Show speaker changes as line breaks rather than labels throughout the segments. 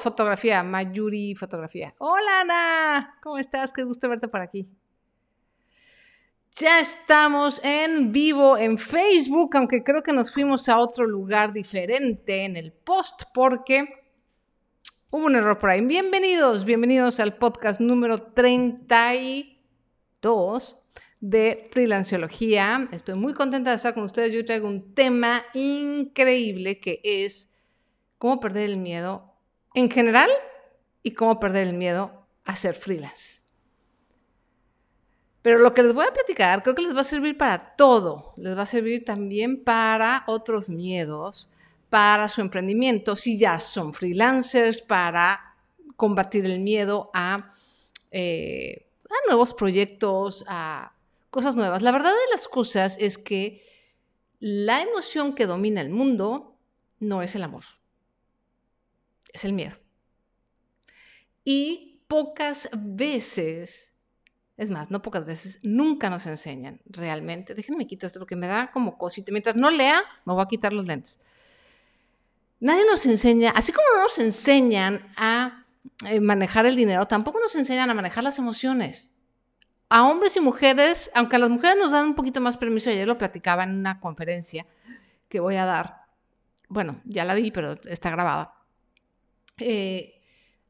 Fotografía, Mayuri Fotografía. Hola Ana, ¿cómo estás? Qué gusto verte por aquí. Ya estamos en vivo en Facebook, aunque creo que nos fuimos a otro lugar diferente en el post porque hubo un error por ahí. Bienvenidos, bienvenidos al podcast número 32 de Freelanceología. Estoy muy contenta de estar con ustedes. Yo traigo un tema increíble que es cómo perder el miedo en general y cómo perder el miedo a ser freelance. Pero lo que les voy a platicar creo que les va a servir para todo. Les va a servir también para otros miedos, para su emprendimiento, si ya son freelancers, para combatir el miedo a, eh, a nuevos proyectos, a cosas nuevas. La verdad de las cosas es que la emoción que domina el mundo no es el amor es el miedo. Y pocas veces, es más, no pocas veces, nunca nos enseñan realmente. Déjenme quitar esto porque me da como cosita. Mientras no lea, me voy a quitar los lentes. Nadie nos enseña, así como no nos enseñan a eh, manejar el dinero, tampoco nos enseñan a manejar las emociones. A hombres y mujeres, aunque a las mujeres nos dan un poquito más permiso, ayer lo platicaba en una conferencia que voy a dar. Bueno, ya la di, pero está grabada. Eh,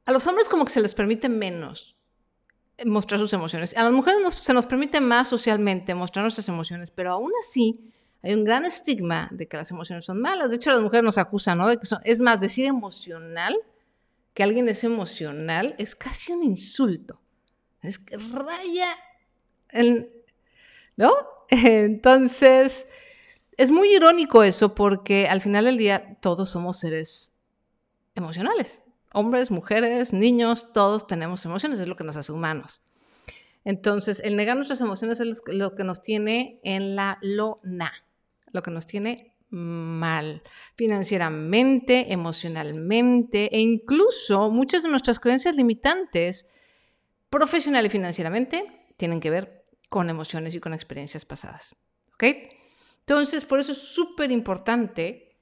a los hombres como que se les permite menos mostrar sus emociones. A las mujeres se nos permite más socialmente mostrar nuestras emociones, pero aún así hay un gran estigma de que las emociones son malas. De hecho, las mujeres nos acusan, ¿no? De que es más, decir emocional, que alguien es emocional, es casi un insulto. Es que raya ¿No? Entonces, es muy irónico eso porque al final del día todos somos seres emocionales. Hombres, mujeres, niños, todos tenemos emociones, es lo que nos hace humanos. Entonces, el negar nuestras emociones es lo que nos tiene en la lona, lo que nos tiene mal financieramente, emocionalmente e incluso muchas de nuestras creencias limitantes profesional y financieramente tienen que ver con emociones y con experiencias pasadas. ¿Ok? Entonces, por eso es súper importante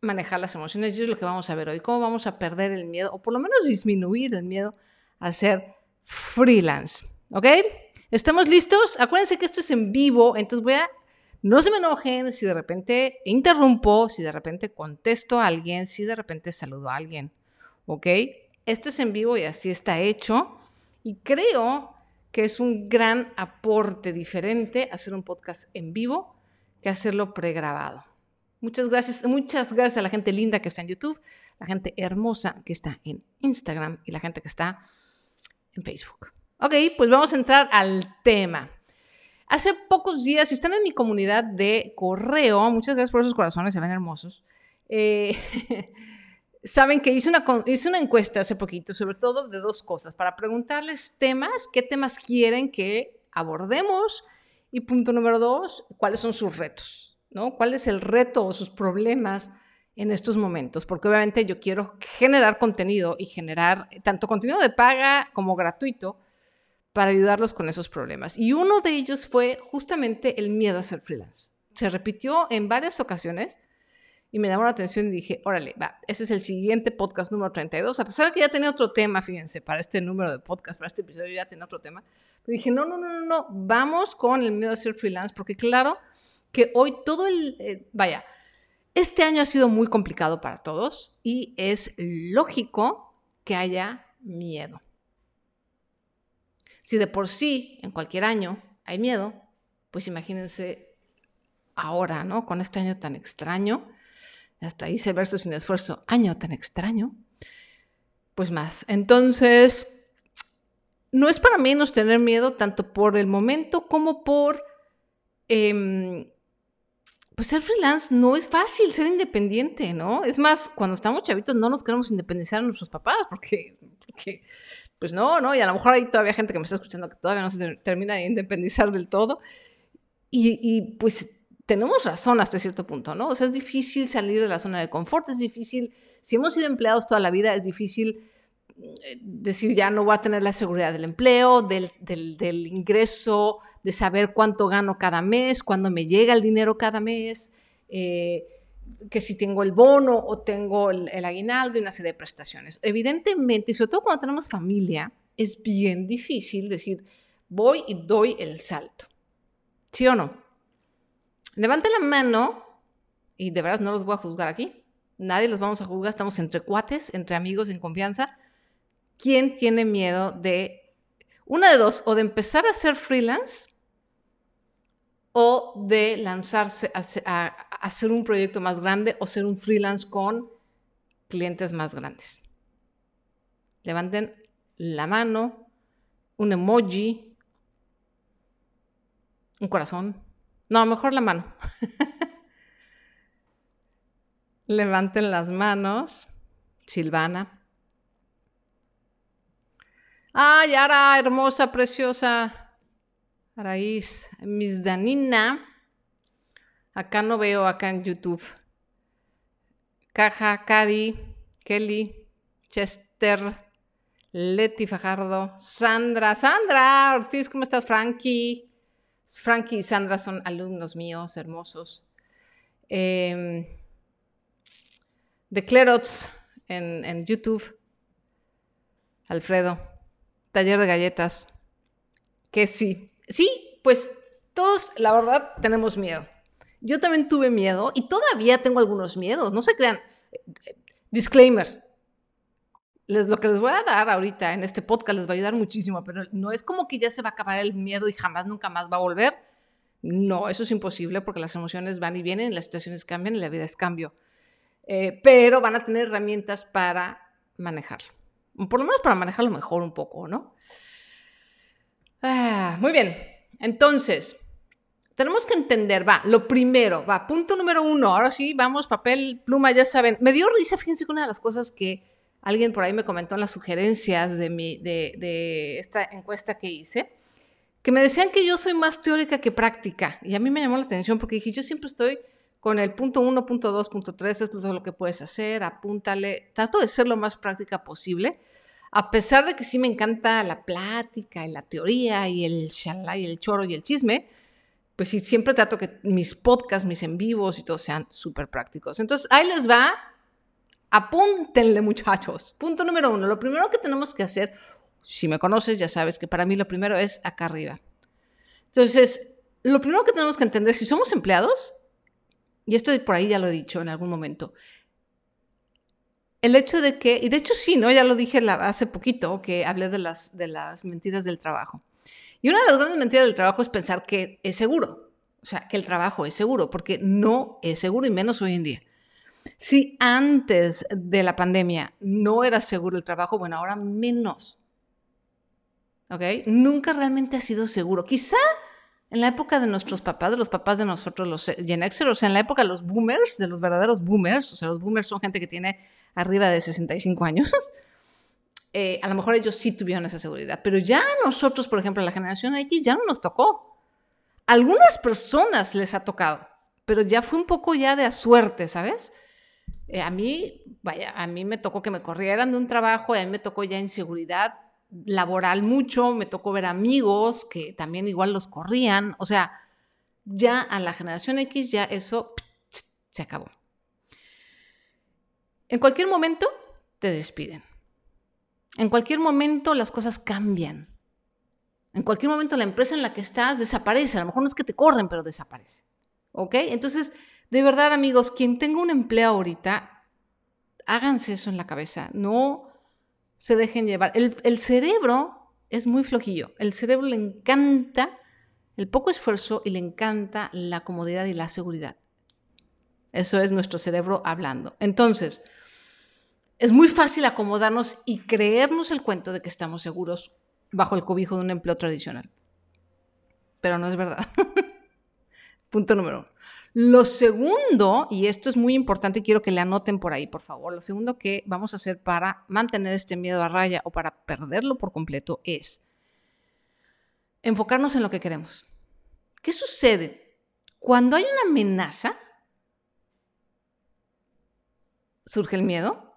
manejar las emociones y es lo que vamos a ver hoy, cómo vamos a perder el miedo o por lo menos disminuir el miedo a ser freelance. ¿Ok? ¿Estamos listos? Acuérdense que esto es en vivo, entonces voy a... No se me enojen si de repente interrumpo, si de repente contesto a alguien, si de repente saludo a alguien. ¿Ok? Esto es en vivo y así está hecho. Y creo que es un gran aporte diferente hacer un podcast en vivo que hacerlo pregrabado. Muchas gracias, muchas gracias a la gente linda que está en YouTube, la gente hermosa que está en Instagram y la gente que está en Facebook. Ok, pues vamos a entrar al tema. Hace pocos días, si están en mi comunidad de correo, muchas gracias por esos corazones, se ven hermosos. Eh, saben que hice una, hice una encuesta hace poquito, sobre todo de dos cosas, para preguntarles temas, qué temas quieren que abordemos y punto número dos, cuáles son sus retos. ¿No? ¿Cuál es el reto o sus problemas en estos momentos? Porque obviamente yo quiero generar contenido y generar tanto contenido de paga como gratuito para ayudarlos con esos problemas. Y uno de ellos fue justamente el miedo a ser freelance. Se repitió en varias ocasiones y me llamó la atención y dije, órale, va, ese es el siguiente podcast número 32. A pesar de que ya tenía otro tema, fíjense, para este número de podcast, para este episodio ya tenía otro tema. Pero dije, no, no, no, no, no, vamos con el miedo a ser freelance, porque claro, que hoy todo el, eh, vaya, este año ha sido muy complicado para todos y es lógico que haya miedo. Si de por sí en cualquier año hay miedo, pues imagínense ahora, ¿no? Con este año tan extraño, hasta ahí se verso sin esfuerzo, año tan extraño, pues más. Entonces, no es para menos tener miedo tanto por el momento como por em, pues ser freelance no es fácil, ser independiente, ¿no? Es más, cuando estamos chavitos no nos queremos independizar a nuestros papás, porque, pues no, ¿no? Y a lo mejor hay todavía gente que me está escuchando que todavía no se termina de independizar del todo. Y, y pues tenemos razón hasta cierto punto, ¿no? O sea, es difícil salir de la zona de confort, es difícil, si hemos sido empleados toda la vida, es difícil eh, decir ya no voy a tener la seguridad del empleo, del, del ingreso de saber cuánto gano cada mes, cuándo me llega el dinero cada mes, eh, que si tengo el bono o tengo el, el, aguinaldo y una serie de prestaciones. Evidentemente, y sobre todo cuando tenemos familia, es bien difícil decir, voy y doy el salto. ¿Sí o no? Levante la mano, y de verdad no los voy a juzgar aquí, nadie los vamos a juzgar, estamos entre cuates, entre amigos en confianza. ¿Quién tiene miedo de, una de dos, o de empezar a ser freelance o de lanzarse a, hacer un proyecto más grande o ser un freelance con clientes más grandes? Levanten la mano, un emoji, un corazón. No, mejor la mano. Levanten las manos. Silvana. Ay, Ara, hermosa, preciosa. Araíz. Miss Danina. Acá no veo, acá en YouTube. Caja, Cari, Kelly, Chester, Leti Fajardo, Sandra. Sandra Ortiz, ¿cómo estás? Frankie. Frankie y Sandra son alumnos míos, hermosos. Eh, de Clerots en, YouTube. Alfredo. Taller de galletas. Que sí. Sí, pues todos, la verdad, tenemos miedo. Yo también tuve miedo y todavía tengo algunos miedos. No se crean. Disclaimer. Les, lo que les voy a dar ahorita en este podcast les va a ayudar muchísimo, pero no es como que ya se va a acabar el miedo y jamás, nunca más va a volver. No, eso es imposible porque las emociones van y vienen, las situaciones cambian y la vida es cambio. Eh, pero van a tener herramientas para manejarlo. Por lo menos para manejarlo mejor un poco, ¿no? Ah, muy bien. Entonces, tenemos que entender, va, lo primero, va, punto número uno, ahora sí, vamos, papel, pluma, ya saben. Me dio risa, fíjense que una de las cosas que alguien por ahí me comentó en las sugerencias de, mi, de, de esta encuesta que hice, que me decían que yo soy más teórica que práctica. Y a mí me llamó la atención porque dije, yo siempre estoy con el punto 1, punto 2, punto 3, esto es lo que puedes hacer, apúntale, trato de ser lo más práctica posible, a pesar de que sí me encanta la plática y la teoría y el shalá y el choro y el chisme, pues sí, siempre trato que mis podcasts, mis en vivos y todo sean súper prácticos. Entonces, ahí les va, apúntenle muchachos. Punto número uno, lo primero que tenemos que hacer, si me conoces ya sabes que para mí lo primero es acá arriba. Entonces, lo primero que tenemos que entender, si somos empleados, y esto por ahí ya lo he dicho en algún momento, el hecho de que, y de hecho sí, ¿no? Ya lo dije hace poquito que hablé de las, de las mentiras del trabajo. Y una de las grandes mentiras del trabajo es pensar que es seguro, o sea, que el trabajo es seguro, porque no es seguro y menos hoy en día. Si antes de la pandemia no era seguro el trabajo, bueno, ahora menos. ¿Ok? Nunca realmente ha sido seguro. Quizá en la época de nuestros papás, de los papás de nosotros, los Gen o sea, en la época de los boomers, de los verdaderos boomers, o sea, los boomers son gente que tiene arriba de 65 años, eh, a lo mejor ellos sí tuvieron esa seguridad, pero ya nosotros, por ejemplo, la generación X, ya no nos tocó. Algunas personas les ha tocado, pero ya fue un poco ya de a suerte, ¿sabes? Eh, a mí, vaya, a mí me tocó que me corrieran de un trabajo a mí me tocó ya inseguridad laboral mucho, me tocó ver amigos que también igual los corrían, o sea, ya a la generación X ya eso se acabó. En cualquier momento te despiden. En cualquier momento las cosas cambian. En cualquier momento la empresa en la que estás desaparece. A lo mejor no es que te corren, pero desaparece. ¿Ok? Entonces, de verdad, amigos, quien tenga un empleo ahorita, háganse eso en la cabeza. No se dejen llevar. El, cerebro es muy flojillo. El cerebro le encanta el poco esfuerzo y le encanta la comodidad y la seguridad. Eso es nuestro cerebro hablando. Entonces, es muy fácil acomodarnos y creernos el cuento de que estamos seguros bajo el cobijo de un empleo tradicional. Pero no es verdad. Punto número uno. Lo segundo, y esto es muy importante quiero que le anoten por ahí, por favor, lo segundo que vamos a hacer para mantener este miedo a raya o para perderlo por completo es enfocarnos en lo que queremos. ¿Qué sucede? Cuando hay una amenaza, surge el miedo.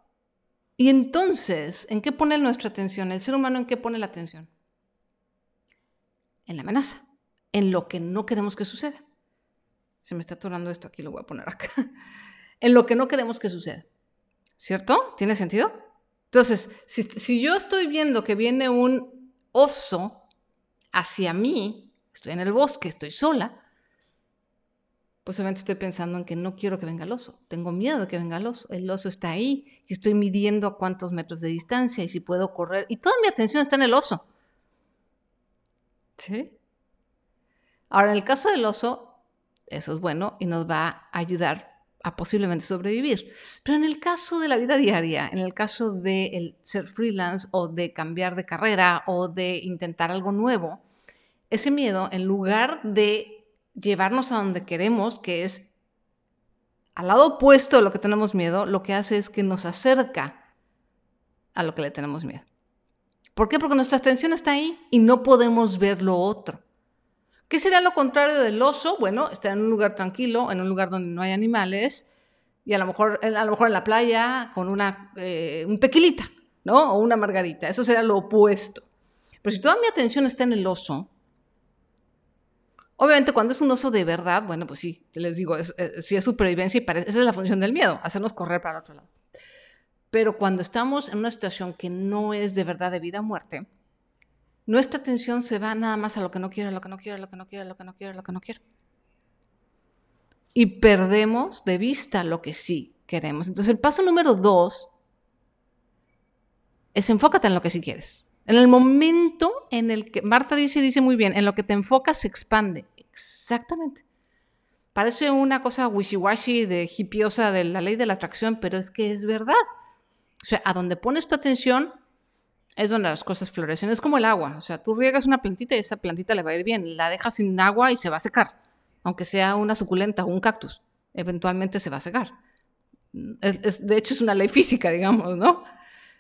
Y entonces, ¿en qué pone nuestra atención? ¿El ser humano en qué pone la atención? En la amenaza, en lo que no queremos que suceda. Se me está atorando esto aquí, lo voy a poner acá. en lo que no queremos que suceda. ¿Cierto? ¿Tiene sentido? Entonces, si, si yo estoy viendo que viene un oso hacia mí, estoy en el bosque, estoy sola, pues obviamente estoy pensando en que no quiero que venga el oso. Tengo miedo de que venga el oso. El oso está ahí y estoy midiendo a cuántos metros de distancia y si puedo correr. Y toda mi atención está en el oso. ¿Sí? Ahora, en el caso del oso, eso es bueno y nos va a ayudar a posiblemente sobrevivir. Pero en el caso de la vida diaria, en el caso de ser freelance o de cambiar de carrera o de intentar algo nuevo, ese miedo, en lugar de llevarnos a donde queremos, que es al lado opuesto de lo que tenemos miedo, lo que hace es que nos acerca a lo que le tenemos miedo. ¿Por qué? Porque nuestra atención está ahí y no podemos ver lo otro. ¿Qué sería lo contrario del oso? Bueno, estar en un lugar tranquilo, en un lugar donde no hay animales y a lo mejor, a lo mejor en la playa con una, eh, un tequilita, ¿no? O una margarita. Eso sería lo opuesto. Pero si toda mi atención está en el oso, Obviamente, cuando es un oso de verdad, bueno, pues sí, les digo, es, sí es supervivencia y parece, esa es la función del miedo, hacernos correr para el otro lado. Pero cuando estamos en una situación que no es de verdad de vida o muerte, nuestra atención se va nada más a lo que no quiero, a lo que no quiero, a lo que no quiero, a lo que no quiero, a lo que no quiero. Y perdemos de vista lo que sí queremos. Entonces, el paso número dos es enfócate en lo que sí quieres. En el momento en el que, Marta dice, dice muy bien, en lo que te enfocas se expande. Exactamente. Parece una cosa wishy-washy de hipiosa de la ley de la atracción, pero es que es verdad. O sea, a donde pones tu atención es donde las cosas florecen. Es como el agua. O sea, tú riegas una plantita y esa plantita le va a ir bien. La dejas sin agua y se va a secar. Aunque sea una suculenta o un cactus, eventualmente se va a secar. de hecho, es una ley física, digamos, ¿no?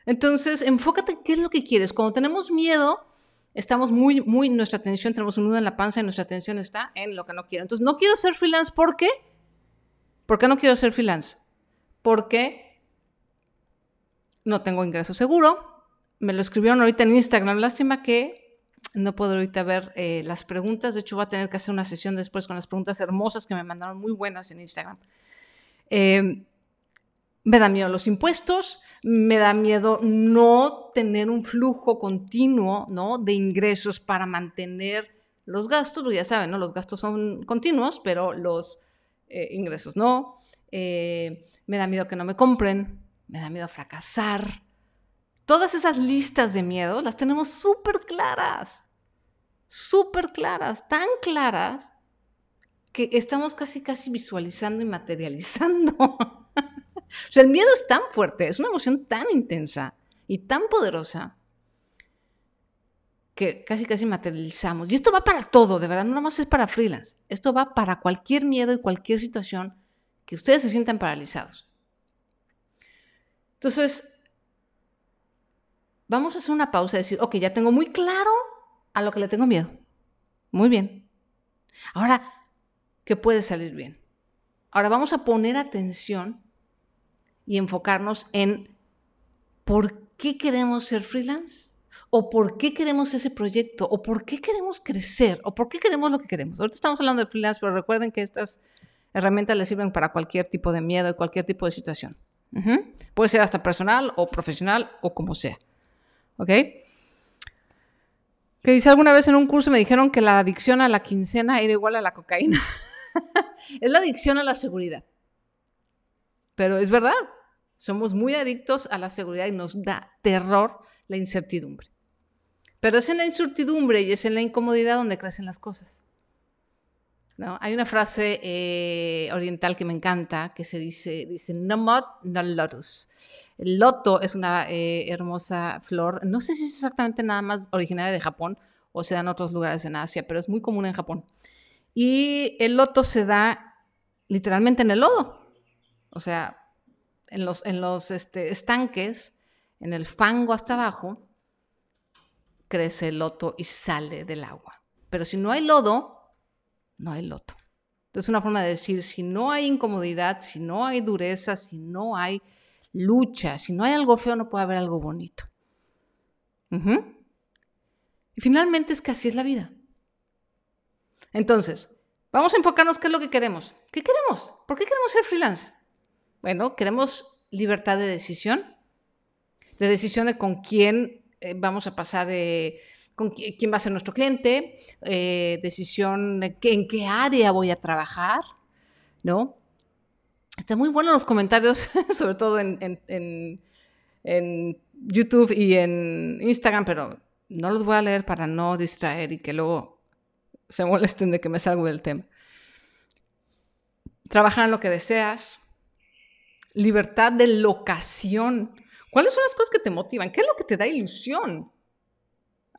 Entonces, enfócate en qué es lo que quieres. Cuando tenemos miedo, estamos muy, muy, nuestra atención, tenemos un nudo en la panza y nuestra atención está en lo que no quiero. Entonces, no quiero ser freelance, ¿por qué? ¿Por qué no quiero ser freelance? Porque no tengo ingreso seguro. Me lo escribieron ahorita en Instagram. Lástima que no puedo ahorita ver eh, las preguntas. De hecho, voy a tener que hacer una sesión después con las preguntas hermosas que me mandaron muy buenas en Instagram. Eh, me da miedo los impuestos, me da miedo no tener un flujo continuo ¿no? de ingresos para mantener los gastos, ya saben, ¿no? los gastos son continuos, pero los eh, ingresos no. Eh, me da miedo que no me compren, me da miedo fracasar. Todas esas listas de miedo las tenemos súper claras, súper claras, tan claras que estamos casi, casi visualizando y materializando. O sea, el miedo es tan fuerte, es una emoción tan intensa y tan poderosa que casi casi materializamos. Y esto va para todo, de verdad, no nada más es para freelance. Esto va para cualquier miedo y cualquier situación que ustedes se sientan paralizados. Entonces, vamos a hacer una pausa y decir, ok, ya tengo muy claro a lo que le tengo miedo. Muy bien. Ahora, ¿qué puede salir bien? Ahora vamos a poner atención y enfocarnos en por qué queremos ser freelance o por qué queremos ese proyecto o por qué queremos crecer o por qué queremos lo que queremos. Ahorita estamos hablando de freelance, pero recuerden que estas herramientas les sirven para cualquier tipo de miedo y cualquier tipo de situación. Puede ser hasta personal o profesional o como sea. ¿Ok? Que dice alguna vez en un curso me dijeron que la adicción a la quincena era igual a la cocaína. es la adicción a la seguridad. Pero es verdad, somos muy adictos a la seguridad y nos da terror la incertidumbre. Pero es en la incertidumbre y es en la incomodidad donde crecen las cosas. ¿No? Hay una frase eh, oriental que me encanta que se dice, dice, no mod, no lotus. El loto es una eh, hermosa flor. No sé si es exactamente nada más originaria de Japón o se da en otros lugares en Asia, pero es muy común en Japón. Y el loto se da literalmente en el lodo. O sea, en los, en los este, estanques, en el fango hasta abajo, crece el loto y sale del agua. Pero si no hay lodo, no hay loto. Entonces, una forma de decir, si no hay incomodidad, si no hay dureza, si no hay lucha, si no hay algo feo, no puede haber algo bonito. Y finalmente es que así es la vida. Entonces, vamos a enfocarnos qué es lo que queremos. ¿Qué queremos? ¿Por qué queremos ser freelance? Bueno, queremos libertad de decisión, de decisión de con quién eh, vamos a pasar, con quién va a ser nuestro cliente, eh, decisión de en qué área voy a trabajar, ¿no? Están muy buenos los comentarios, sobre todo en, YouTube y en Instagram, pero no los voy a leer para no distraer y que luego se molesten de que me salgo del tema. Trabajar en lo que deseas. Libertad de locación. ¿Cuáles son las cosas que te motivan? ¿Qué es lo que te da ilusión?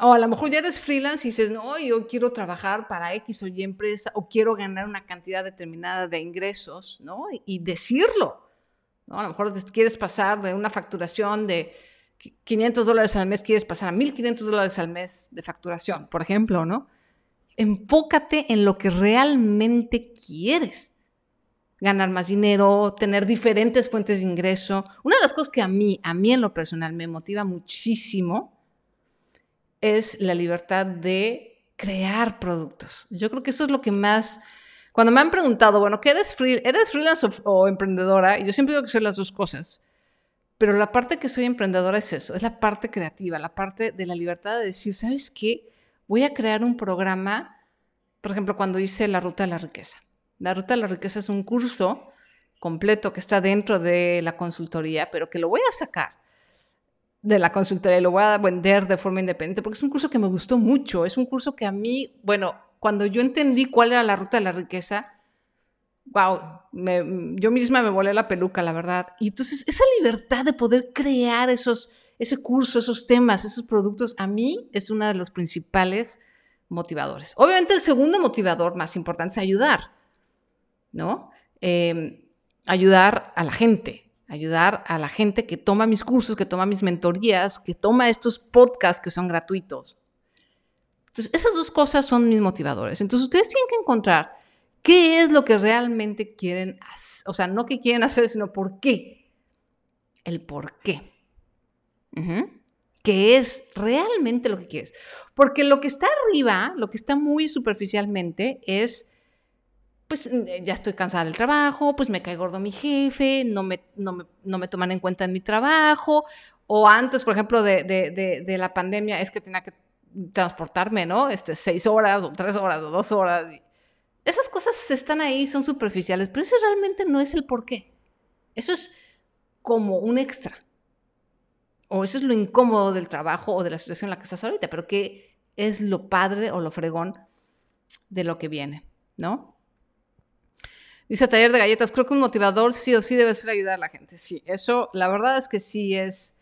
O a lo mejor ya eres freelance y dices, no, yo quiero trabajar para X o Y empresa o quiero ganar una cantidad determinada de ingresos, ¿no? Y, decirlo. ¿no? A lo mejor quieres pasar de una facturación de 500 dólares al mes, quieres pasar a 1.500 dólares al mes de facturación, por ejemplo, ¿no? Enfócate en lo que realmente quieres. Ganar más dinero, tener diferentes fuentes de ingreso. Una de las cosas que a mí, a mí en lo personal me motiva muchísimo es la libertad de crear productos. Yo creo que eso es lo que más... Cuando me han preguntado, bueno, ¿qué eres, eres freelance o, emprendedora? Y yo siempre digo que soy las dos cosas. Pero la parte que soy emprendedora es eso, es la parte creativa, la parte de la libertad de decir, ¿sabes qué? Voy a crear un programa, por ejemplo, cuando hice la Ruta de la Riqueza. La Ruta de la Riqueza es un curso completo que está dentro de la consultoría, pero que lo voy a sacar de la consultoría y lo voy a vender de forma independiente, porque es un curso que me gustó mucho, es un curso que a mí, bueno, cuando yo entendí cuál era la ruta de la riqueza, wow, yo misma me volé la peluca, la verdad. Y entonces esa libertad de poder crear esos, ese curso, esos temas, esos productos, a mí es uno de los principales motivadores. Obviamente el segundo motivador más importante es ayudar, ¿no? Eh, ayudar a la gente, ayudar a la gente que toma mis cursos, que toma mis mentorías, que toma estos podcasts que son gratuitos. Entonces, esas dos cosas son mis motivadores. Entonces, ustedes tienen que encontrar qué es lo que realmente quieren hacer. O sea, no qué quieren hacer, sino por qué. El por qué. ¿Qué es realmente lo que quieres? Porque lo que está arriba, lo que está muy superficialmente, es pues eh, ya estoy cansada del trabajo, pues me cae gordo mi jefe, no me, no me, toman en cuenta en mi trabajo, o antes, por ejemplo, de, la pandemia, es que tenía que transportarme, ¿no? Este, seis horas, o tres horas, o dos horas. Esas cosas están ahí, son superficiales, pero eso realmente no es el porqué. Eso es como un extra. O eso es lo incómodo del trabajo o de la situación en la que estás ahorita, pero qué es lo padre o lo fregón de lo que viene, ¿no? Dice Taller de Galletas, creo que un motivador sí o sí debe ser ayudar a la gente. Sí, eso la verdad es que sí es...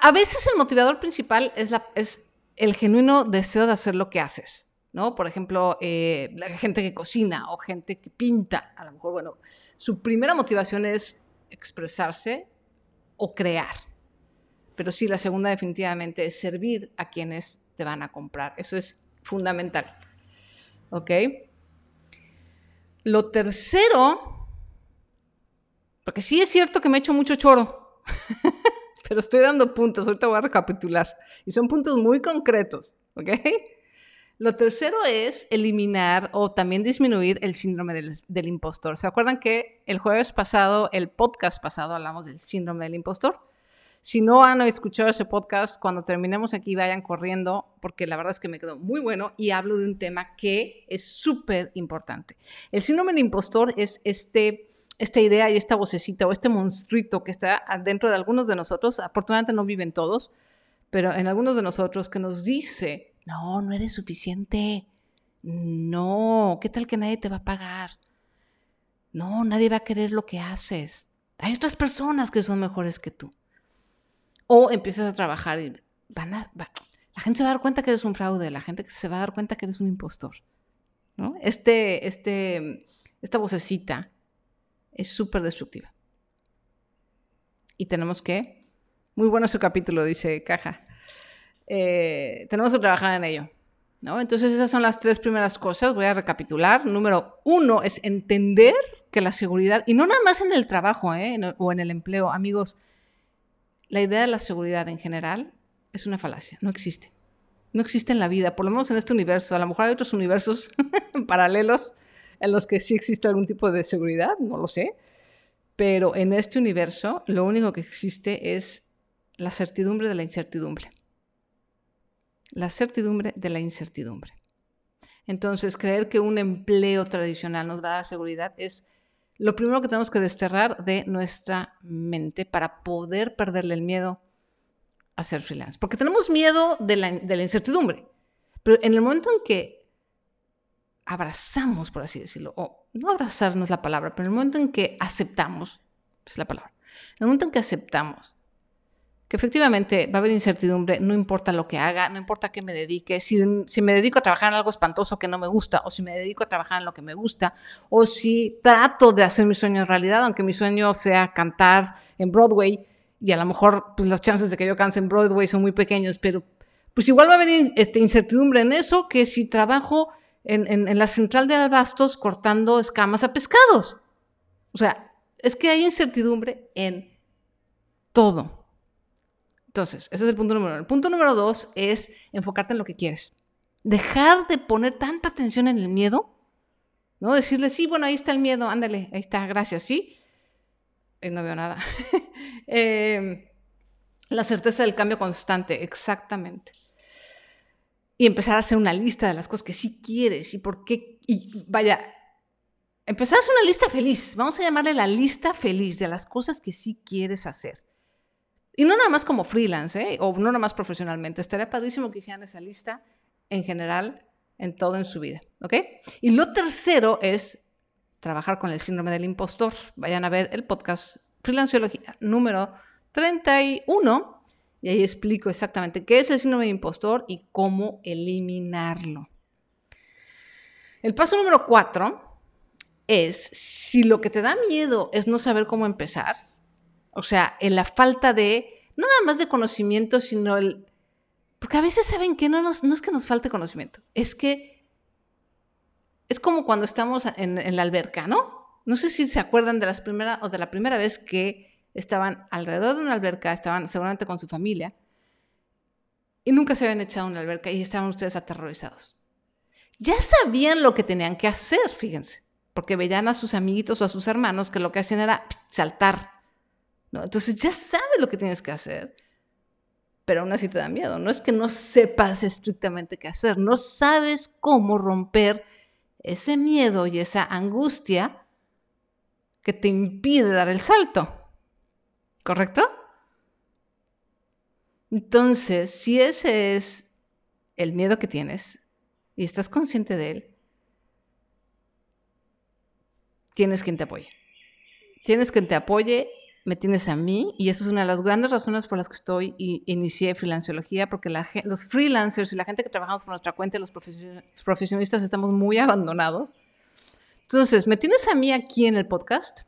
A veces el motivador principal es, la, es el genuino deseo de hacer lo que haces, ¿no? Por ejemplo, eh, la gente que cocina o gente que pinta, a lo mejor, bueno, su primera motivación es expresarse o crear. Pero sí, la segunda definitivamente es servir a quienes te van a comprar. Eso es fundamental. ¿Ok? Lo tercero, porque sí es cierto que me he hecho mucho choro, pero estoy dando puntos, ahorita voy a recapitular, y son puntos muy concretos, ¿ok? Lo tercero es eliminar o también disminuir el síndrome del, del, impostor. ¿Se acuerdan que el jueves pasado, el podcast pasado, hablamos del síndrome del impostor? Si no han escuchado ese podcast, cuando terminemos aquí vayan corriendo, porque la verdad es que me quedó muy bueno y hablo de un tema que es súper importante. El síndrome del impostor es este, esta idea y esta vocecita o este monstruito que está dentro de algunos de nosotros, afortunadamente no viven todos, pero en algunos de nosotros que nos dice, no, no eres suficiente, no, ¿qué tal que nadie te va a pagar? No, nadie va a querer lo que haces. Hay otras personas que son mejores que tú. O empiezas a trabajar y van a, la gente se va a dar cuenta que eres un fraude, la gente se va a dar cuenta que eres un impostor. ¿no? Este, este, esta vocecita es súper destructiva. Y tenemos que, muy bueno su capítulo, dice Caja, eh, tenemos que trabajar en ello. ¿no? Entonces esas son las tres primeras cosas. Voy a recapitular. Número uno es entender que la seguridad, y no nada más en el trabajo ¿eh? o en el empleo, amigos, la idea de la seguridad en general es una falacia, no existe. No existe en la vida, por lo menos en este universo. A lo mejor hay otros universos paralelos en los que sí existe algún tipo de seguridad, no lo sé. Pero en este universo lo único que existe es la certidumbre de la incertidumbre. La certidumbre de la incertidumbre. Entonces, creer que un empleo tradicional nos va a dar seguridad es lo primero que tenemos que desterrar de nuestra mente para poder perderle el miedo a ser freelance. Porque tenemos miedo de la, incertidumbre. Pero en el momento en que abrazamos, por así decirlo, o no abrazarnos la palabra, pero en el momento en que aceptamos, es la palabra, en el momento en que aceptamos que efectivamente va a haber incertidumbre, no importa lo que haga, no importa qué me dedique, si, si, me dedico a trabajar en algo espantoso que no me gusta, o si me dedico a trabajar en lo que me gusta, o si trato de hacer mi sueño realidad, aunque mi sueño sea cantar en Broadway, y a lo mejor pues, las chances de que yo cante en Broadway son muy pequeños, pero pues igual va a haber este, incertidumbre en eso que si trabajo en, en, en la central de abastos cortando escamas a pescados. O sea, es que hay incertidumbre en todo. Entonces, ese es el punto número uno. El punto número dos es enfocarte en lo que quieres. Dejar de poner tanta atención en el miedo, ¿no? Decirle, sí, bueno, ahí está el miedo, ándale, ahí está, gracias, sí. Eh, no veo nada. eh, la certeza del cambio constante, exactamente. Y empezar a hacer una lista de las cosas que sí quieres y por qué. Y vaya, empezar a hacer una lista feliz. Vamos a llamarle la lista feliz de las cosas que sí quieres hacer. Y no nada más como freelance, ¿eh? o no nada más profesionalmente. Estaría padrísimo que hicieran esa lista en general, en todo en su vida. ¿Ok? Y lo tercero es trabajar con el síndrome del impostor. Vayan a ver el podcast Freelanciología número 31 y ahí explico exactamente qué es el síndrome del impostor y cómo eliminarlo. El paso número cuatro es si lo que te da miedo es no saber cómo empezar, o sea, en la falta de, no nada más de conocimiento, sino el... Porque a veces saben que no, nos, no es que nos falte conocimiento, es que es como cuando estamos en, la alberca, ¿no? No sé si se acuerdan de las primeras o de la primera vez que estaban alrededor de una alberca, estaban seguramente con su familia, y nunca se habían echado a una alberca y estaban ustedes aterrorizados. Ya sabían lo que tenían que hacer, fíjense, porque veían a sus amiguitos o a sus hermanos que lo que hacían era saltar entonces ya sabes lo que tienes que hacer, pero aún así te da miedo. No es que no sepas estrictamente qué hacer, no sabes cómo romper ese miedo y esa angustia que te impide dar el salto. ¿Correcto? Entonces, si ese es el miedo que tienes y estás consciente de él, tienes quien te apoye. Tienes quien te apoye me tienes a mí y esa es una de las grandes razones por las que estoy y inicié freelanciología, porque los freelancers y la gente que trabajamos por nuestra cuenta, los profesionistas, estamos muy abandonados. Entonces, me tienes a mí aquí en el podcast,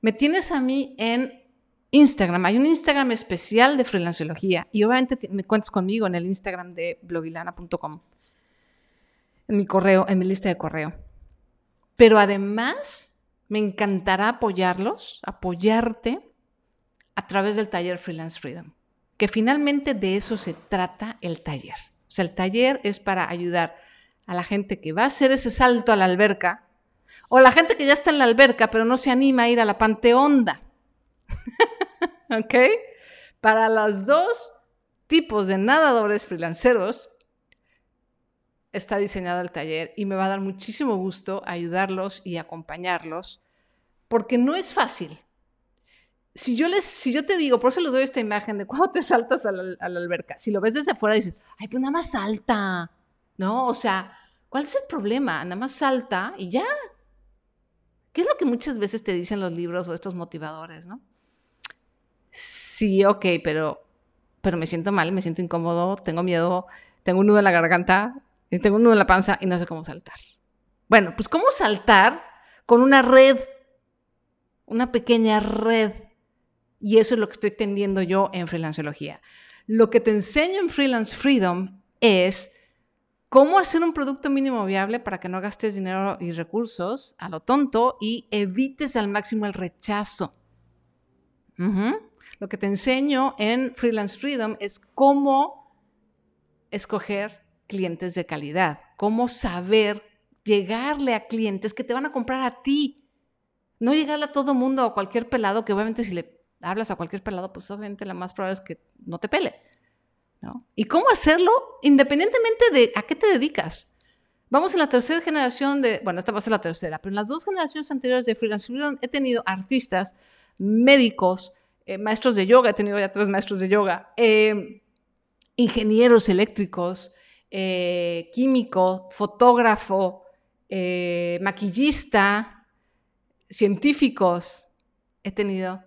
me tienes a mí en Instagram. Hay un Instagram especial de freelanciología y obviamente me cuentas conmigo en el Instagram de blogilana.com, en mi correo, en mi lista de correo. Pero además me encantará apoyarlos, apoyarte a través del taller Freelance Freedom, que finalmente de eso se trata el taller. O sea, el taller es para ayudar a la gente que va a hacer ese salto a la alberca o la gente que ya está en la alberca pero no se anima a ir a la panteonda. ¿Ok? Para los dos tipos de nadadores freelanceros está diseñado el taller y me va a dar muchísimo gusto ayudarlos y acompañarlos porque no es fácil. Si yo, les, si yo te digo, por eso les doy esta imagen de cuando te saltas a la, alberca, si lo ves desde afuera dices, ay, pues nada más salta, ¿no? O sea, ¿cuál es el problema? Nada más salta y ya. ¿Qué es lo que muchas veces te dicen los libros o estos motivadores, no? Sí, ok, pero, pero me siento mal, me siento incómodo, tengo miedo, tengo un nudo en la garganta, tengo un nudo en la panza y no sé cómo saltar. Bueno, pues cómo saltar con una red una pequeña red. Y eso es lo que estoy tendiendo yo en freelanceología. Lo que te enseño en Freelance Freedom es cómo hacer un producto mínimo viable para que no gastes dinero y recursos a lo tonto y evites al máximo el rechazo. Lo que te enseño en Freelance Freedom es cómo escoger clientes de calidad, cómo saber llegarle a clientes que te van a comprar a ti, No llegarle a todo mundo o a cualquier pelado, que obviamente si le hablas a cualquier pelado, pues obviamente la más probable es que no te pele. ¿no? ¿Y cómo hacerlo independientemente de a qué te dedicas? Vamos en la tercera generación de, bueno, esta va a ser la tercera, pero en las dos generaciones anteriores de Freelance Freedom he tenido artistas, médicos, eh, maestros de yoga, he tenido ya tres maestros de yoga, eh, ingenieros eléctricos, eh, químico, fotógrafo, maquillista, científicos. He tenido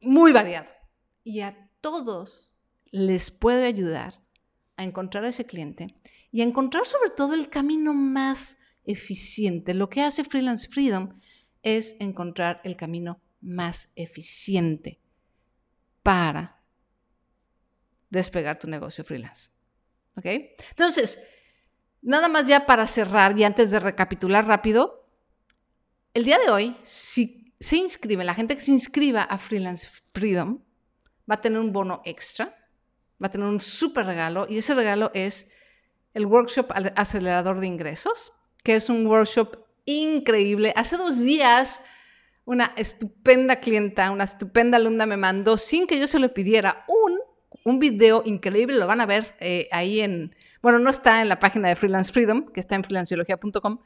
muy variado. Y a todos les puedo ayudar a encontrar ese cliente y a encontrar sobre todo el camino más eficiente. Lo que hace Freelance Freedom es encontrar el camino más eficiente para despegar tu negocio freelance. ¿Ok? Entonces, nada más ya para cerrar y antes de recapitular rápido, el día de hoy, si se inscribe, la gente que se inscriba a Freelance Freedom va a tener un bono extra, va a tener un súper regalo y ese regalo es el workshop acelerador de ingresos, que es un workshop increíble. Hace dos días una estupenda clienta, una estupenda alumna me mandó, sin que yo se lo pidiera, un, un video increíble, lo van a ver eh, ahí en, bueno, no está en la página de Freelance Freedom, que está en freelanciología.com,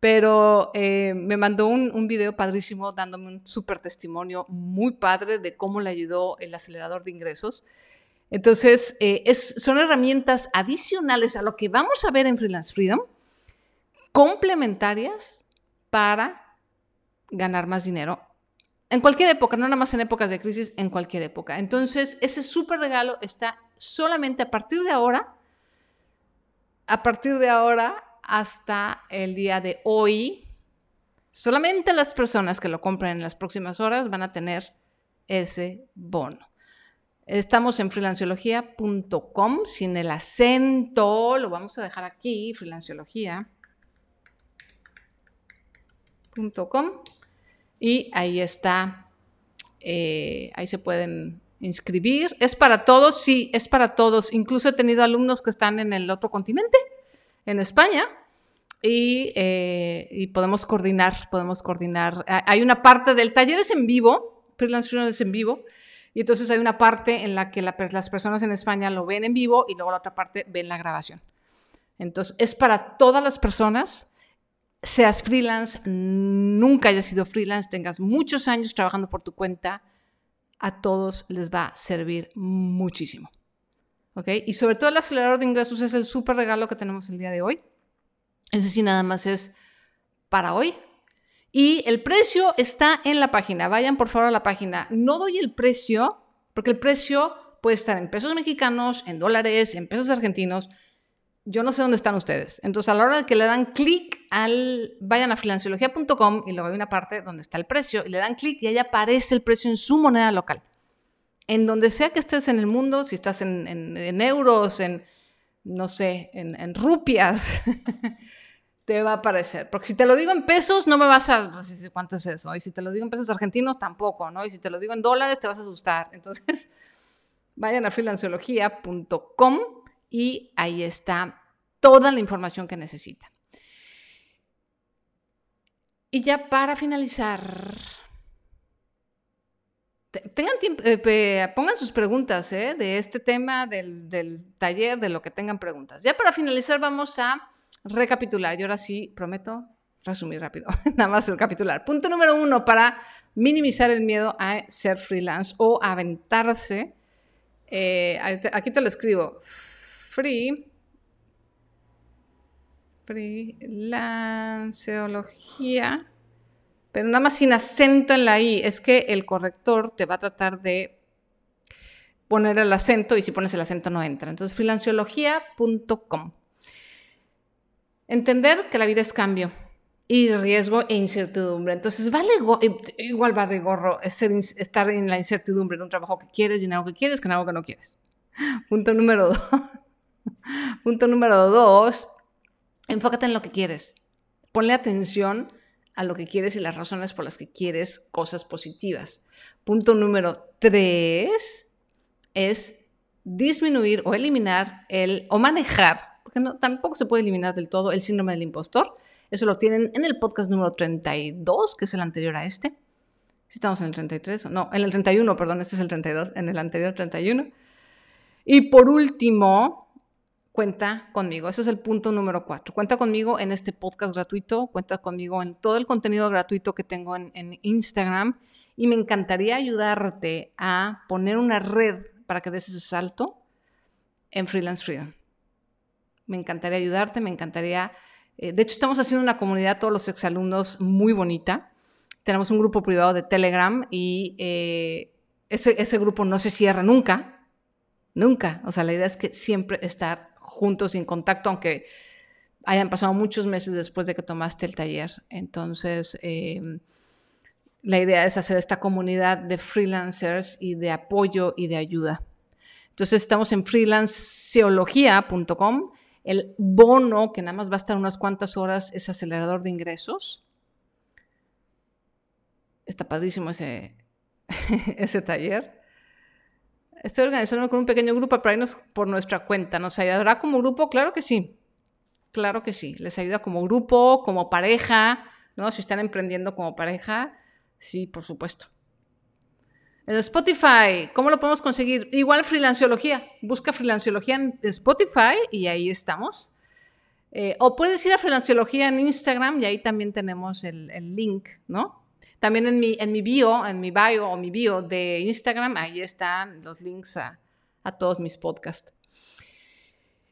pero eh, me mandó un, video padrísimo dándome un súper testimonio muy padre de cómo le ayudó el acelerador de ingresos. Entonces, eh, son herramientas adicionales a lo que vamos a ver en Freelance Freedom, complementarias para ganar más dinero en cualquier época, no nada más en épocas de crisis, en cualquier época. Entonces, ese súper regalo está solamente a partir de ahora, a partir de ahora hasta el día de hoy. Solamente las personas que lo compren en las próximas horas van a tener ese bono. Estamos en freelanciología.com sin el acento, lo vamos a dejar aquí, freelanciología.com y ahí está, eh, ahí se pueden inscribir. ¿Es para todos? Sí, es para todos. Incluso he tenido alumnos que están en el otro continente, en España, y, eh, y podemos coordinar, podemos coordinar. Hay una parte del taller es en vivo, Freelance es en vivo, y entonces hay una parte en la que las personas en España lo ven en vivo y luego la otra parte ven la grabación. Entonces es para todas las personas, seas freelance, nunca hayas sido freelance, tengas muchos años trabajando por tu cuenta, a todos les va a servir muchísimo. ¿Ok? Y sobre todo el acelerador de ingresos es el súper regalo que tenemos el día de hoy. Ese sí nada más es para hoy, y el precio está en la página. Vayan por favor a la página. No doy el precio, porque el precio puede estar en pesos mexicanos, en dólares, en pesos argentinos. Yo no sé dónde están ustedes. Entonces, a la hora de que le dan clic al. Vayan a financiología.com y luego hay una parte donde está el precio y le dan clic y ahí aparece el precio en su moneda local. En donde sea que estés en el mundo, si estás en, euros, en. no sé, en, rupias. te va a aparecer. Porque si te lo digo en pesos, no me vas a decir cuánto es eso. Y si te lo digo en pesos argentinos, tampoco, ¿no? Y si te lo digo en dólares, te vas a asustar. Entonces, vayan a freelanciología.com y ahí está toda la información que necesitan. Y ya para finalizar, tengan tiempo, eh, pongan sus preguntas ¿eh? de este tema, del, del taller, de lo que tengan preguntas. Ya para finalizar, vamos a recapitular. Y ahora sí, prometo resumir rápido, nada más recapitular. Punto número uno para minimizar el miedo a ser freelance o aventarse. Eh, aquí te lo escribo. Free. Freelanceología. Pero nada más sin acento en la I. Es que el corrector te va a tratar de poner el acento y si pones el acento no entra. Entonces, freelanceología.com. Entender que la vida es cambio y riesgo e incertidumbre. Entonces, vale igual vale gorro estar en la incertidumbre en un trabajo que quieres y en algo que quieres que en algo que no quieres. Punto número dos. Punto número dos, enfócate en lo que quieres. Ponle atención a lo que quieres y las razones por las que quieres cosas positivas. Punto número tres es disminuir o eliminar el o manejar porque tampoco se puede eliminar del todo el síndrome del impostor. Eso lo tienen en el podcast número 32, que es el anterior a este. Si estamos en el 33, no, en el 31, perdón, este es el 32, en el anterior 31. Y por último, cuenta conmigo. Ese es el punto número 4. Cuenta conmigo en este podcast gratuito, cuenta conmigo en todo el contenido gratuito que tengo en, en Instagram y me encantaría ayudarte a poner una red para que des ese salto en Freelance Freedom. Me encantaría ayudarte, me encantaría... Eh, de hecho, estamos haciendo una comunidad, todos los exalumnos, muy bonita. Tenemos un grupo privado de Telegram y eh, ese, ese grupo no se cierra nunca. Nunca. O sea, la idea es que siempre estar juntos y en contacto, aunque hayan pasado muchos meses después de que tomaste el taller. Entonces, eh, la idea es hacer esta comunidad de freelancers y de apoyo y de ayuda. Entonces estamos en freelanceología.com. El bono, que nada más va a estar unas cuantas horas, es acelerador de ingresos. Está padrísimo ese, ese taller. Estoy organizando con un pequeño grupo para irnos por nuestra cuenta. ¿Nos ayudará como grupo? Claro que sí. Claro que sí. Les ayuda como grupo, como pareja, ¿no? Si están emprendiendo como pareja, Sí, por supuesto. En Spotify, ¿cómo lo podemos conseguir? Igual freelanciología. Busca freelanciología en Spotify y ahí estamos. Eh, o puedes ir a freelanciología en Instagram y ahí también tenemos el, link, ¿no? También en mi, en mi bio, en mi bio o mi bio de Instagram, ahí están los links a, todos mis podcasts.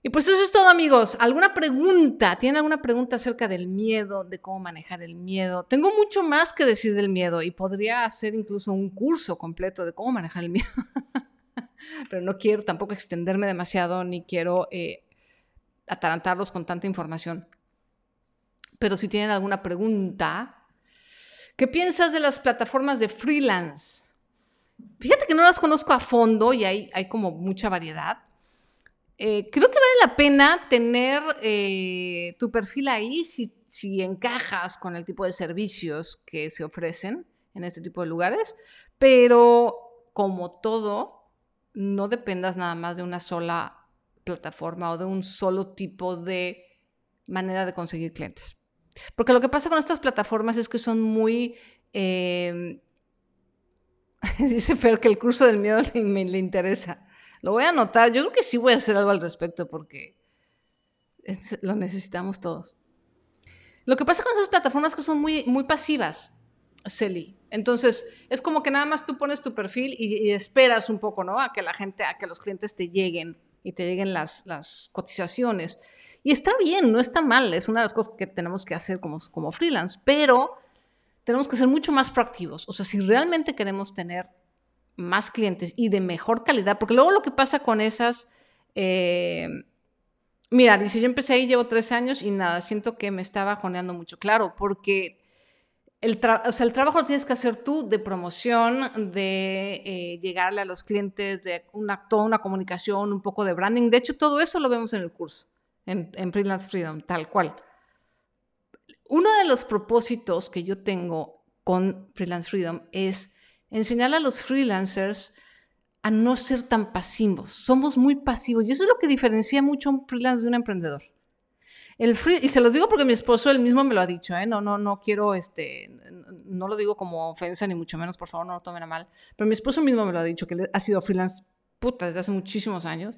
Y pues eso es todo, amigos. ¿Alguna pregunta? ¿Tienen alguna pregunta acerca del miedo, de cómo manejar el miedo? Tengo mucho más que decir del miedo y podría hacer incluso un curso completo de cómo manejar el miedo. Pero no quiero tampoco extenderme demasiado ni quiero eh, atarantarlos con tanta información. Pero si tienen alguna pregunta, ¿qué piensas de las plataformas de freelance? Fíjate que no las conozco a fondo y hay, como mucha variedad eh, creo que vale la pena tener eh, tu perfil ahí si, si, encajas con el tipo de servicios que se ofrecen en este tipo de lugares, pero como todo, no dependas nada más de una sola plataforma o de un solo tipo de manera de conseguir clientes. Porque lo que pasa con estas plataformas es que son muy... Eh, dice Fer que el curso del miedo le, le interesa. Lo voy a anotar. Yo creo que sí voy a hacer algo al respecto porque lo necesitamos todos. Lo que pasa con esas plataformas es que son muy, muy pasivas, Celi. Entonces, es como que nada más tú pones tu perfil y, esperas un poco, ¿no? A que la gente, a que los clientes te lleguen y te lleguen las, las cotizaciones. Y está bien, no está mal, es una de las cosas que tenemos que hacer como, como freelance, pero tenemos que ser mucho más proactivos. O sea, si realmente queremos tener más clientes y de mejor calidad, porque luego lo que pasa con esas, eh, mira, dice, yo empecé ahí, llevo tres años y nada, siento que me estaba joneando mucho, claro, porque el, trabajo lo tienes que hacer tú de promoción, de eh, llegarle a los clientes, de toda una comunicación, un poco de branding. De hecho, todo eso lo vemos en el curso, en, en Freelance Freedom, tal cual. Uno de los propósitos que yo tengo con Freelance Freedom es enseñar a los freelancers a no ser tan pasivos. Somos muy pasivos y eso es lo que diferencia mucho un freelance de un emprendedor. El free, y se los digo porque mi esposo él mismo me lo ha dicho, ¿eh? no, no, no quiero, este, no lo digo como ofensa ni mucho menos, por favor no lo tomen a mal, pero mi esposo mismo me lo ha dicho, que ha sido freelance puta desde hace muchísimos años.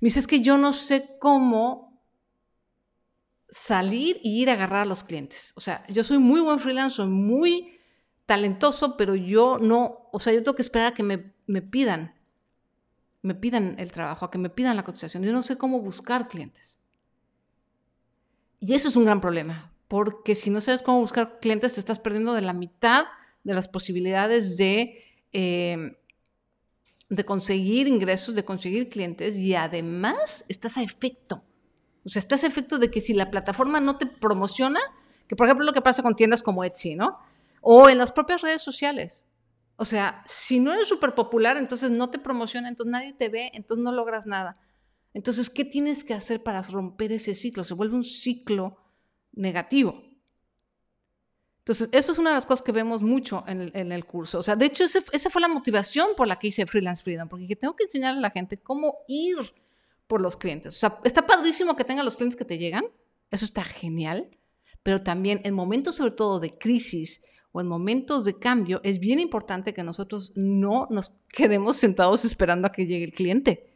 Me dice, es que yo no sé cómo salir y ir a agarrar a los clientes. O sea, yo soy muy buen freelance, soy muy talentoso, pero yo no, o sea, yo tengo que esperar a que me, me pidan, me pidan el trabajo, a que me pidan la cotización. Yo no sé cómo buscar clientes. Y eso es un gran problema, porque si no sabes cómo buscar clientes, te estás perdiendo de la mitad de las posibilidades de, em, de conseguir ingresos, de conseguir clientes, y además estás a efecto. O sea, estás efecto de que si la plataforma no te promociona, que por ejemplo lo que pasa con tiendas como Etsy, ¿no? O en las propias redes sociales. O sea, si no eres súper popular, entonces no te promociona, entonces nadie te ve, entonces no logras nada. Entonces, ¿qué tienes que hacer para romper ese ciclo? Se vuelve un ciclo negativo. Entonces, eso es una de las cosas que vemos mucho en el, curso. O sea, de hecho, esa fue la motivación por la que hice Freelance Freedom, porque tengo que enseñar a la gente cómo ir por los clientes. O sea, está padrísimo que tengan los clientes que te llegan, eso está genial, pero también en momentos sobre todo de crisis o en momentos de cambio, es bien importante que nosotros no nos quedemos sentados esperando a que llegue el cliente.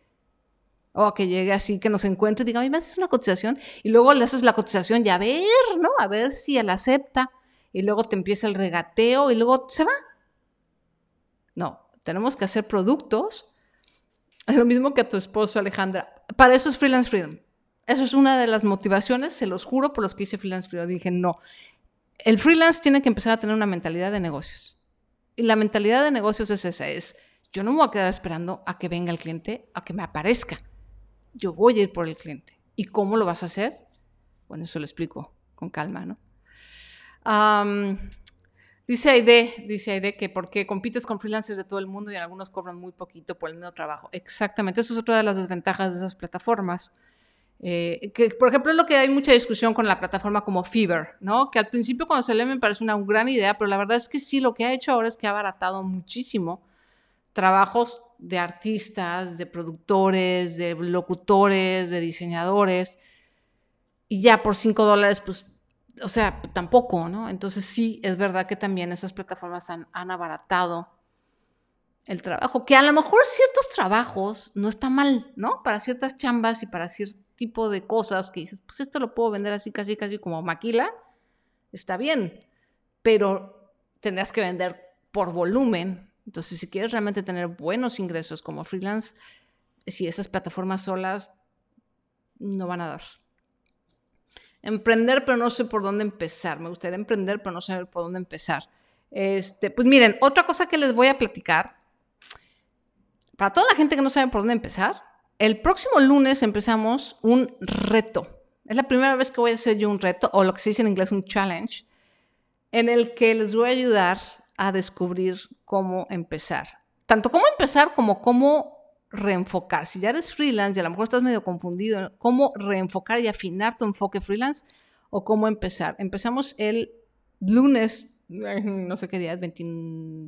O que llegue así, que nos encuentre y diga, me haces una cotización. Y luego le haces la cotización y a ver, ¿no? A ver si él acepta. Y luego te empieza el regateo y luego se va. No, tenemos que hacer productos. Es lo mismo que a tu esposo, Alejandra. Para eso es Freelance Freedom. Eso es una de las motivaciones, se los juro, por los que hice Freelance Freedom. Dije, no, el freelance tiene que empezar a tener una mentalidad de negocios. Y la mentalidad de negocios es esa, es, yo no me voy a quedar esperando a que venga el cliente, a que me aparezca. Yo voy a ir por el cliente. ¿Y cómo lo vas a hacer? Bueno, eso lo explico con calma, ¿no? Dice Aide, dice Aide que porque compites con freelancers de todo el mundo y algunos cobran muy poquito por el mismo trabajo. Exactamente, eso es otra de las desventajas de esas plataformas. Eh, que, por ejemplo, es lo que hay mucha discusión con la plataforma como Fever, ¿no? Que al principio cuando se lee me parece una gran idea, pero la verdad es que sí, lo que ha hecho ahora es que ha abaratado muchísimo trabajos de artistas, de productores, de locutores, de diseñadores, y ya por 5 dólares, pues, o sea, tampoco, ¿no? Entonces sí, es verdad que también esas plataformas han, abaratado el trabajo, que a lo mejor ciertos trabajos no está mal, ¿no? Para ciertas chambas y para ciertos tipo de cosas que dices, pues esto lo puedo vender así, casi, casi como maquila, está bien, pero tendrás que vender por volumen. Entonces, si quieres realmente tener buenos ingresos como freelance, si esas plataformas solas no van a dar. Emprender, pero no sé por dónde empezar. Me gustaría emprender, pero no sé por dónde empezar. Este, pues miren, otra cosa que les voy a platicar, para toda la gente que no sabe por dónde empezar, el próximo lunes empezamos un reto. Es la primera vez que voy a hacer yo un reto, o lo que se dice en inglés un challenge, en el que les voy a ayudar a descubrir cómo empezar. Tanto cómo empezar como cómo reenfocar. Si ya eres freelance y a lo mejor estás medio confundido, cómo reenfocar y afinar tu enfoque freelance o cómo empezar. Empezamos el lunes, no sé qué día es, 20,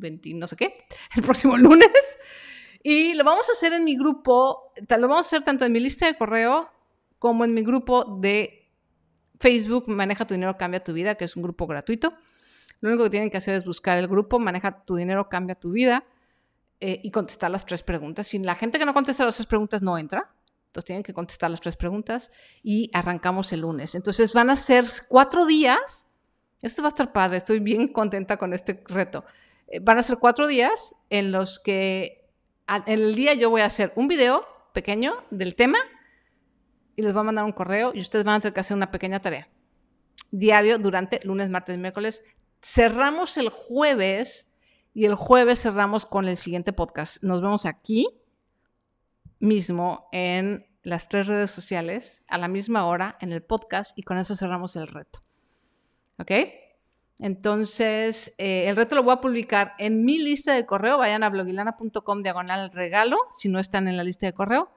20 no sé qué, el próximo lunes. Y lo vamos a hacer en mi grupo, lo vamos a hacer tanto en mi lista de correo como en mi grupo de Facebook, Maneja tu dinero, cambia tu vida, que es un grupo gratuito. Lo único que tienen que hacer es buscar el grupo, Maneja tu dinero, cambia tu vida, eh, y contestar las tres preguntas. Si la gente que no contesta las tres preguntas no entra, entonces tienen que contestar las tres preguntas y arrancamos el lunes. Entonces van a ser cuatro días. Esto va a estar padre, estoy bien contenta con este reto. Eh, van a ser cuatro días en los que en el día yo voy a hacer un video pequeño del tema y les voy a mandar un correo y ustedes van a tener que hacer una pequeña tarea. Diario durante lunes, martes, miércoles. Cerramos el jueves y el jueves cerramos con el siguiente podcast. Nos vemos aquí mismo en las tres redes sociales a la misma hora en el podcast y con eso cerramos el reto. ¿Ok? Entonces, eh, el reto lo voy a publicar en mi lista de correo. Vayan a blogilana.com diagonal regalo, si no están en la lista de correo.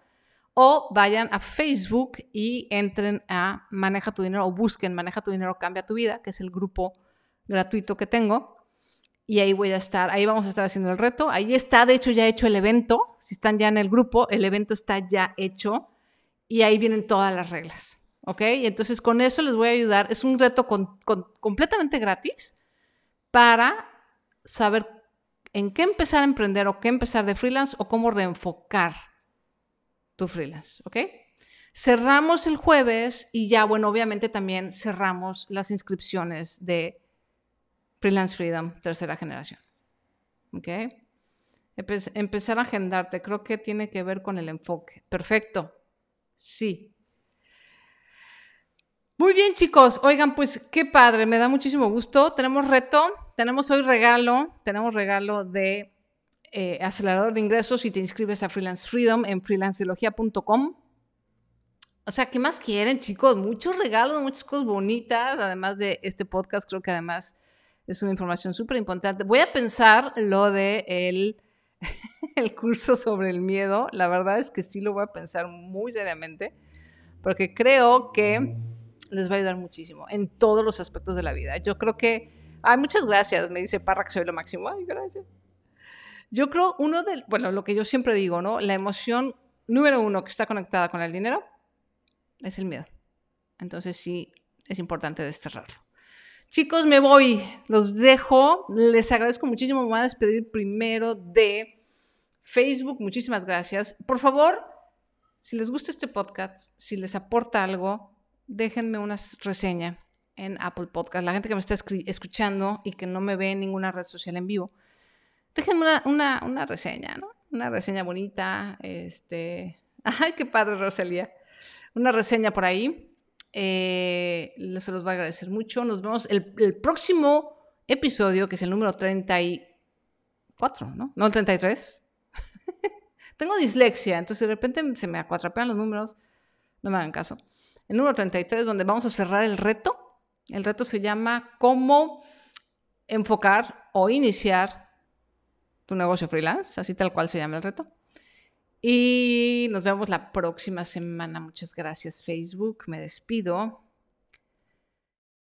O vayan a Facebook y entren a Maneja tu dinero o busquen Maneja tu dinero, cambia tu vida, que es el grupo gratuito que tengo. Y ahí voy a estar, ahí vamos a estar haciendo el reto. Ahí está, de hecho, ya hecho el evento. Si están ya en el grupo, el evento está ya hecho. Y ahí vienen todas las reglas. ¿ok? Entonces con eso les voy a ayudar. Es un reto completamente gratis para saber en qué empezar a emprender o qué empezar de freelance o cómo reenfocar tu freelance, ¿ok? Cerramos el jueves y ya, bueno, obviamente también cerramos las inscripciones de Freelance Freedom tercera generación, ¿ok? empezar a agendarte, creo que tiene que ver con el enfoque. Perfecto. Sí, muy bien, chicos. Oigan, pues qué padre, me da muchísimo gusto. Tenemos reto, tenemos hoy regalo, tenemos regalo de eh, acelerador de ingresos si te inscribes a Freelance Freedom en freelanceología.com. O sea, ¿qué más quieren, chicos? Muchos regalos, muchas cosas bonitas, además de este podcast, creo que además es una información súper importante. Voy a pensar lo de el, el curso sobre el miedo. La verdad es que sí lo voy a pensar muy seriamente, porque creo que les va a ayudar muchísimo en todos los aspectos de la vida. Yo creo que, ay, muchas gracias, me dice Parra que soy lo máximo. Ay, gracias. Yo creo uno del, bueno, lo que yo siempre digo, ¿no? La emoción número uno que está conectada con el dinero es el miedo. Entonces sí, es importante desterrarlo. Chicos, me voy. Los dejo. Les agradezco muchísimo. Me voy a despedir primero de Facebook. Muchísimas gracias. Por favor, si les gusta este podcast, si les aporta algo, déjenme una reseña en Apple Podcast. La gente que me está escuchando y que no me ve en ninguna red social en vivo, déjenme una, reseña, ¿no? Una reseña bonita. Este. Ay, qué padre, Rosalía. Una reseña por ahí. Eh, se los va a agradecer mucho. Nos vemos el, próximo episodio, que es el número 34, ¿no? No el 33. Tengo dislexia, entonces de repente se me acuatrapean los números. No me hagan caso. El número 33, donde vamos a cerrar el reto. El reto se llama cómo enfocar o iniciar tu negocio freelance, así tal cual se llama el reto. Y nos vemos la próxima semana. Muchas gracias Facebook. Me despido.